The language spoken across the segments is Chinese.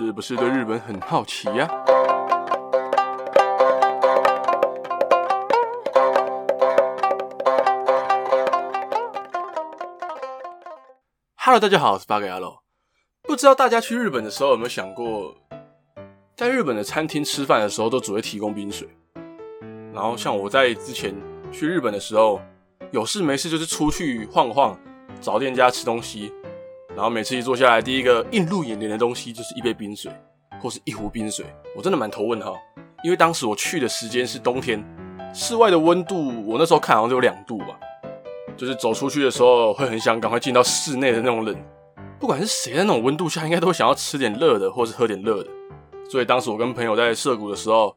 是不是对日本很好奇呀？Hello，大家好，我是八格牙路。不知道大家去日本的时候有没有想过，在日本的餐厅吃饭的时候都只会提供冰水。然后像我在之前去日本的时候，有事没事就是出去晃晃，找店家吃东西。然后每次一坐下来，第一个映入眼帘的东西就是一杯冰水，或是一壶冰水。我真的蛮头问号，因为当时我去的时间是冬天，室外的温度我那时候看好像只有两度吧，就是走出去的时候会很想赶快进到室内的那种冷。不管是谁在那种温度下，应该都会想要吃点热的，或是喝点热的。所以当时我跟朋友在涩谷的时候，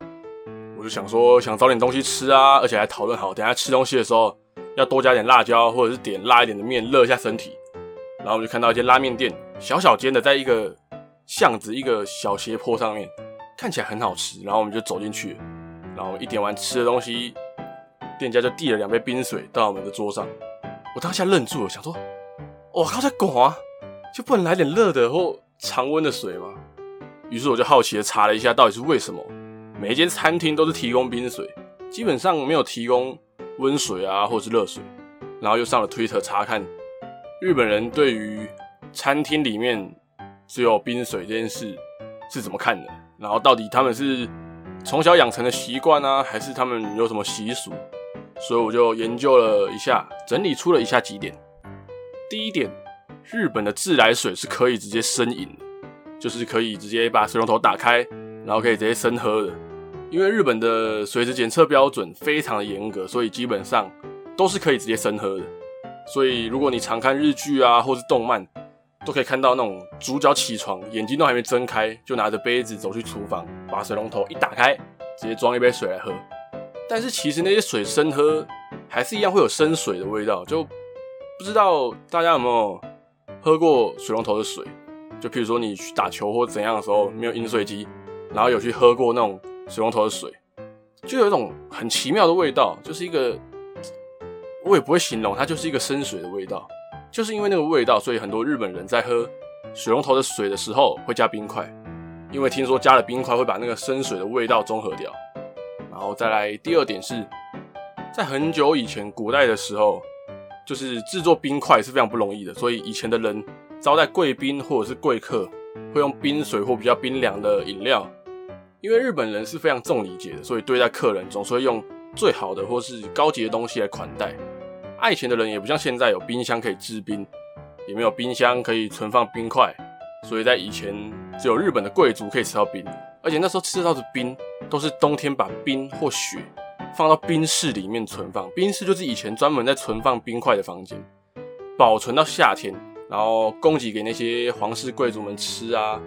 我就想说想找点东西吃啊，而且还讨论好，等下吃东西的时候要多加点辣椒，或者是点辣一点的面，热一下身体。然后我就看到一间拉面店，小小间的，在一个巷子一个小斜坡上面，看起来很好吃。然后我们就走进去，然后一点完吃的东西，店家就递了两杯冰水到我们的桌上。我当下愣住了，想说：“我靠，在滚啊，就不能来点热的或常温的水吗？”于是我就好奇的查了一下，到底是为什么每一间餐厅都是提供冰水，基本上没有提供温水啊，或者是热水。然后又上了 Twitter 查看。日本人对于餐厅里面只有冰水这件事是怎么看的？然后到底他们是从小养成的习惯啊，还是他们有什么习俗？所以我就研究了一下，整理出了以下几点。第一点，日本的自来水是可以直接生饮的，就是可以直接把水龙头打开，然后可以直接生喝的。因为日本的水质检测标准非常的严格，所以基本上都是可以直接生喝的。所以，如果你常看日剧啊，或是动漫，都可以看到那种主角起床，眼睛都还没睁开，就拿着杯子走去厨房，把水龙头一打开，直接装一杯水来喝。但是其实那些水生喝，还是一样会有生水的味道。就不知道大家有没有喝过水龙头的水？就譬如说你去打球或怎样的时候，没有饮水机，然后有去喝过那种水龙头的水，就有一种很奇妙的味道，就是一个。我也不会形容，它就是一个生水的味道。就是因为那个味道，所以很多日本人在喝水龙头的水的时候会加冰块，因为听说加了冰块会把那个生水的味道中和掉。然后再来第二点是，在很久以前古代的时候，就是制作冰块是非常不容易的，所以以前的人招待贵宾或者是贵客会用冰水或比较冰凉的饮料。因为日本人是非常重礼节的，所以对待客人总是会用最好的或是高级的东西来款待。以前的人也不像现在有冰箱可以制冰，也没有冰箱可以存放冰块，所以在以前只有日本的贵族可以吃到冰，而且那时候吃到的冰都是冬天把冰或雪放到冰室里面存放。冰室就是以前专门在存放冰块的房间，保存到夏天，然后供给给那些皇室贵族们吃啊。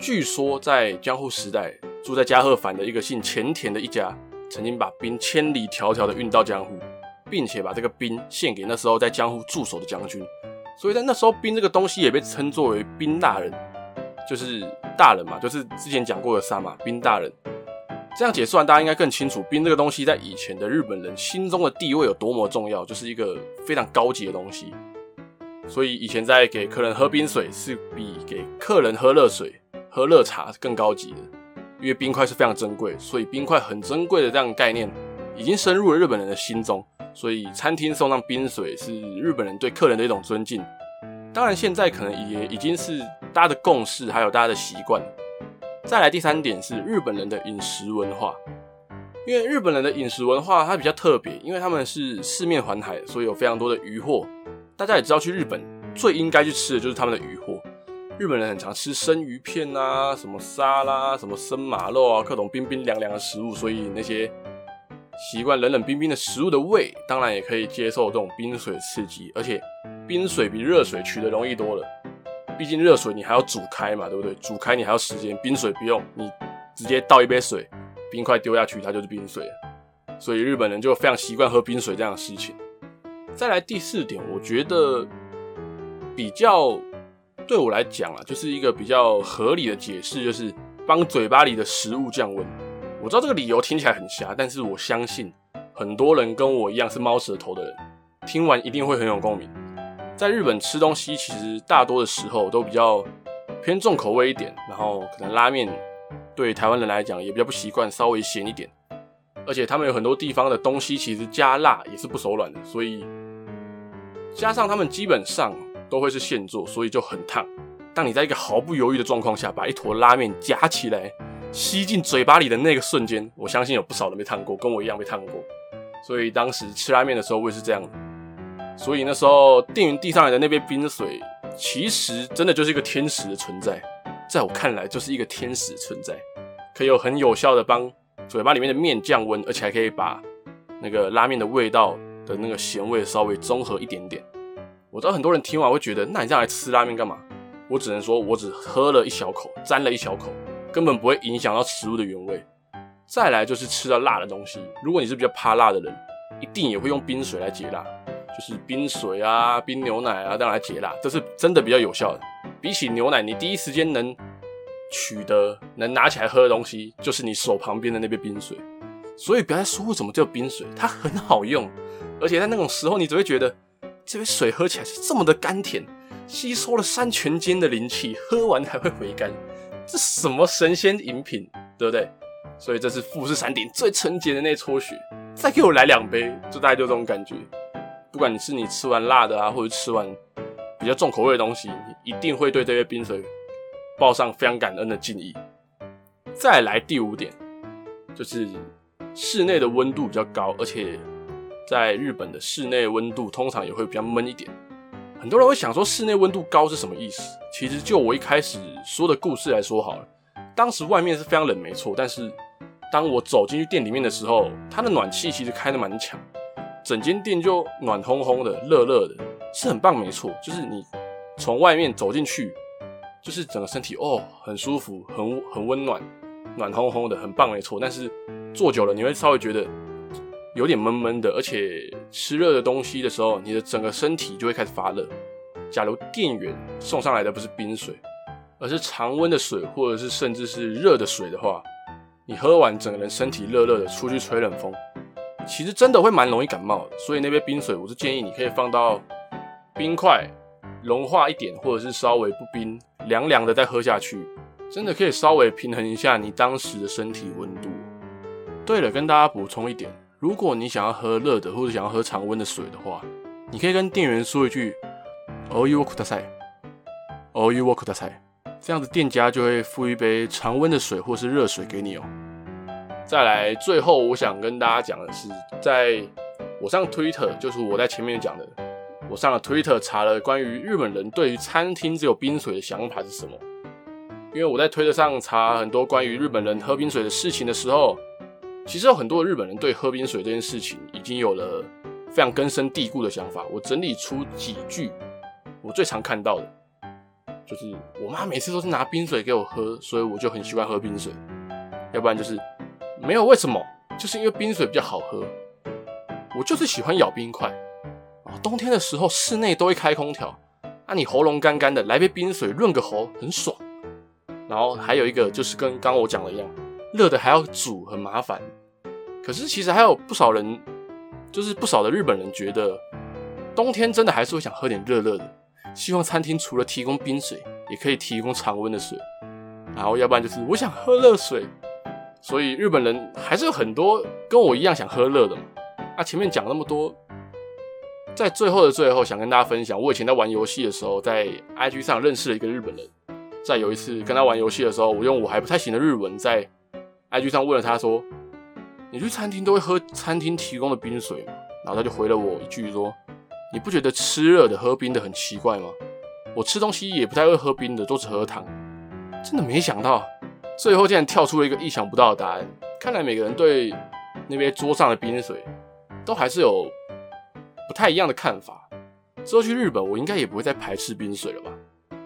据说在江户时代，住在加贺藩的一个姓前田的一家，曾经把冰千里迢迢的运到江户。并且把这个冰献给那时候在江户驻守的将军，所以在那时候冰这个东西也被称作为冰大人，就是大人嘛，就是之前讲过的萨玛冰大人。这样解释完，大家应该更清楚冰这个东西在以前的日本人心中的地位有多么重要，就是一个非常高级的东西。所以以前在给客人喝冰水是比给客人喝热水、喝热茶更高级的，因为冰块是非常珍贵，所以冰块很珍贵的这样的概念已经深入了日本人的心中。所以餐厅送上冰水是日本人对客人的一种尊敬，当然现在可能也已经是大家的共识，还有大家的习惯。再来第三点是日本人的饮食文化，因为日本人的饮食文化它比较特别，因为他们是四面环海，所以有非常多的渔获。大家也知道，去日本最应该去吃的就是他们的渔获。日本人很常吃生鱼片啊，什么沙拉，什么生马肉啊，各种冰冰凉凉的食物，所以那些。习惯冷冷冰冰的食物的胃，当然也可以接受这种冰水刺激，而且冰水比热水取得容易多了。毕竟热水你还要煮开嘛，对不对？煮开你还要时间，冰水不用，你直接倒一杯水，冰块丢下去，它就是冰水。所以日本人就非常习惯喝冰水这样的事情。再来第四点，我觉得比较对我来讲啊，就是一个比较合理的解释，就是帮嘴巴里的食物降温。我知道这个理由听起来很瞎，但是我相信很多人跟我一样是猫舌头的人，听完一定会很有共鸣。在日本吃东西，其实大多的时候都比较偏重口味一点，然后可能拉面对台湾人来讲也比较不习惯，稍微咸一点。而且他们有很多地方的东西其实加辣也是不手软的，所以加上他们基本上都会是现做，所以就很烫。当你在一个毫不犹豫的状况下把一坨拉面夹起来吸进嘴巴里的那个瞬间，我相信有不少人被烫过，跟我一样被烫过。所以当时吃拉面的时候，我也是这样。所以那时候店员递上来的那杯冰水，其实真的就是一个天使的存在，在我看来就是一个天使存在，可以有很有效的帮嘴巴里面的面降温，而且还可以把那个拉面的味道的那个咸味稍微中和一点点。我知道很多人听完会觉得，那你这样来吃拉面干嘛？我只能说，我只喝了一小口，沾了一小口，根本不会影响到食物的原味。再来就是吃到辣的东西，如果你是比较怕辣的人，一定也会用冰水来解辣，就是冰水啊、冰牛奶啊这样来解辣，这是真的比较有效的。比起牛奶，你第一时间能取得、能拿起来喝的东西，就是你手旁边的那杯冰水。所以不要再说为什么叫冰水，它很好用，而且在那种时候，你只会觉得这杯水喝起来是这么的甘甜，吸收了山泉间的灵气，喝完还会回甘，这什么神仙饮品，对不对？所以这是富士山顶最纯洁的那撮雪，再给我来两杯，就大概就这种感觉。不管你是你吃完辣的啊，或者吃完比较重口味的东西，你一定会对这些冰水报上非常感恩的敬意。再来第五点，就是室内的温度比较高，而且在日本的室内温度通常也会比较闷一点。很多人会想说室内温度高是什么意思？其实就我一开始说的故事来说好了，当时外面是非常冷，没错，但是。当我走进去店里面的时候，它的暖气其实开得蛮强，整间店就暖烘烘的、热热的，是很棒，没错。就是你从外面走进去，就是整个身体哦，很舒服，很很温暖，暖烘烘的，很棒，没错。但是坐久了，你会稍微觉得有点闷闷的，而且吃热的东西的时候，你的整个身体就会开始发热。假如店员送上来的不是冰水，而是常温的水，或者是甚至是热的水的话，你喝完，整个人身体热热的，出去吹冷风，其实真的会蛮容易感冒。所以那杯冰水，我是建议你可以放到冰块融化一点，或者是稍微不冰，凉凉的再喝下去，真的可以稍微平衡一下你当时的身体温度。对了，跟大家补充一点，如果你想要喝热的，或者想要喝常温的水的话，你可以跟店员说一句“お汤をください”，“お汤をください”。这样子，店家就会附一杯常温的水或是热水给你哦。再来，最后我想跟大家讲的是，在我上 Twitter，就是我在前面讲的，我上了 Twitter 查了关于日本人对于餐厅只有冰水的想法是什么。因为我在推特上查很多关于日本人喝冰水的事情的时候， 其实有很多日本人对喝冰水这件事情已经有了非常根深蒂固的想法。我整理出几句我最常看到的。就是我妈每次都是拿冰水给我喝，所以我就很喜欢喝冰水。要不然就是没有为什么，就是因为冰水比较好喝。我就是喜欢咬冰块啊。冬天的时候室内都会开空调，啊，你喉咙干干的，来杯冰水润个喉，很爽。然后还有一个就是跟刚刚我讲的一样，热的还要煮，很麻烦。可是其实还有不少人，就是不少的日本人觉得，冬天真的还是会想喝点热热的。希望餐厅除了提供冰水，也可以提供常温的水，然后要不然就是我想喝热水。所以日本人还是有很多跟我一样想喝热的嘛。啊，前面讲那么多，在最后的最后，想跟大家分享，我以前在玩游戏的时候，在 IG 上认识了一个日本人。在有一次跟他玩游戏的时候，我用我还不太行的日文在 IG 上问了他说：“你去餐厅都会喝餐厅提供的冰水吗？”然后他就回了我一句说。你不觉得吃热的喝冰的很奇怪吗？我吃东西也不太会喝冰的，都只喝汤。真的没想到，最后竟然跳出了一个意想不到的答案。看来每个人对那边桌上的冰水都还是有不太一样的看法。之后去日本，我应该也不会再排斥冰水了吧？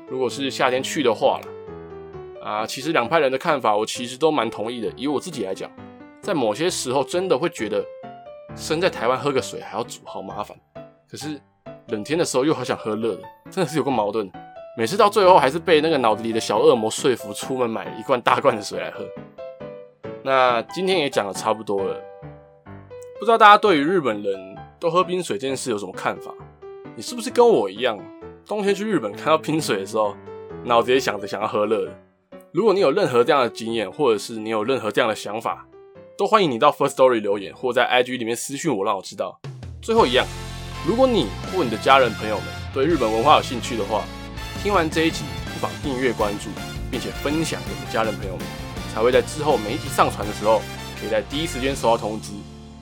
如果是夏天去的话啦，啊，其实两派人的看法我其实都蛮同意的。以我自己来讲，在某些时候真的会觉得，身在台湾喝个水还要煮，好麻烦。可是冷天的时候又好想喝热的，真的是有个矛盾。每次到最后还是被那个脑子里的小恶魔说服，出门买了一罐大罐的水来喝。那今天也讲的差不多了，不知道大家对于日本人都喝冰水这件事有什么看法？你是不是跟我一样，冬天去日本看到冰水的时候，脑子也想着想要喝热的。如果你有任何这样的经验，或者是你有任何这样的想法，都欢迎你到 First Story 留言，或在 IG 里面私讯我，让我知道。最后一样，如果你或你的家人朋友们对日本文化有兴趣的话，听完这一集不妨订阅关注，并且分享给你的家人朋友们，才会在之后每一集上传的时候，可以在第一时间收到通知。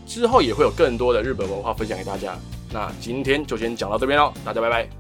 之后也会有更多的日本文化分享给大家。那今天就先讲到这边喽，大家拜拜。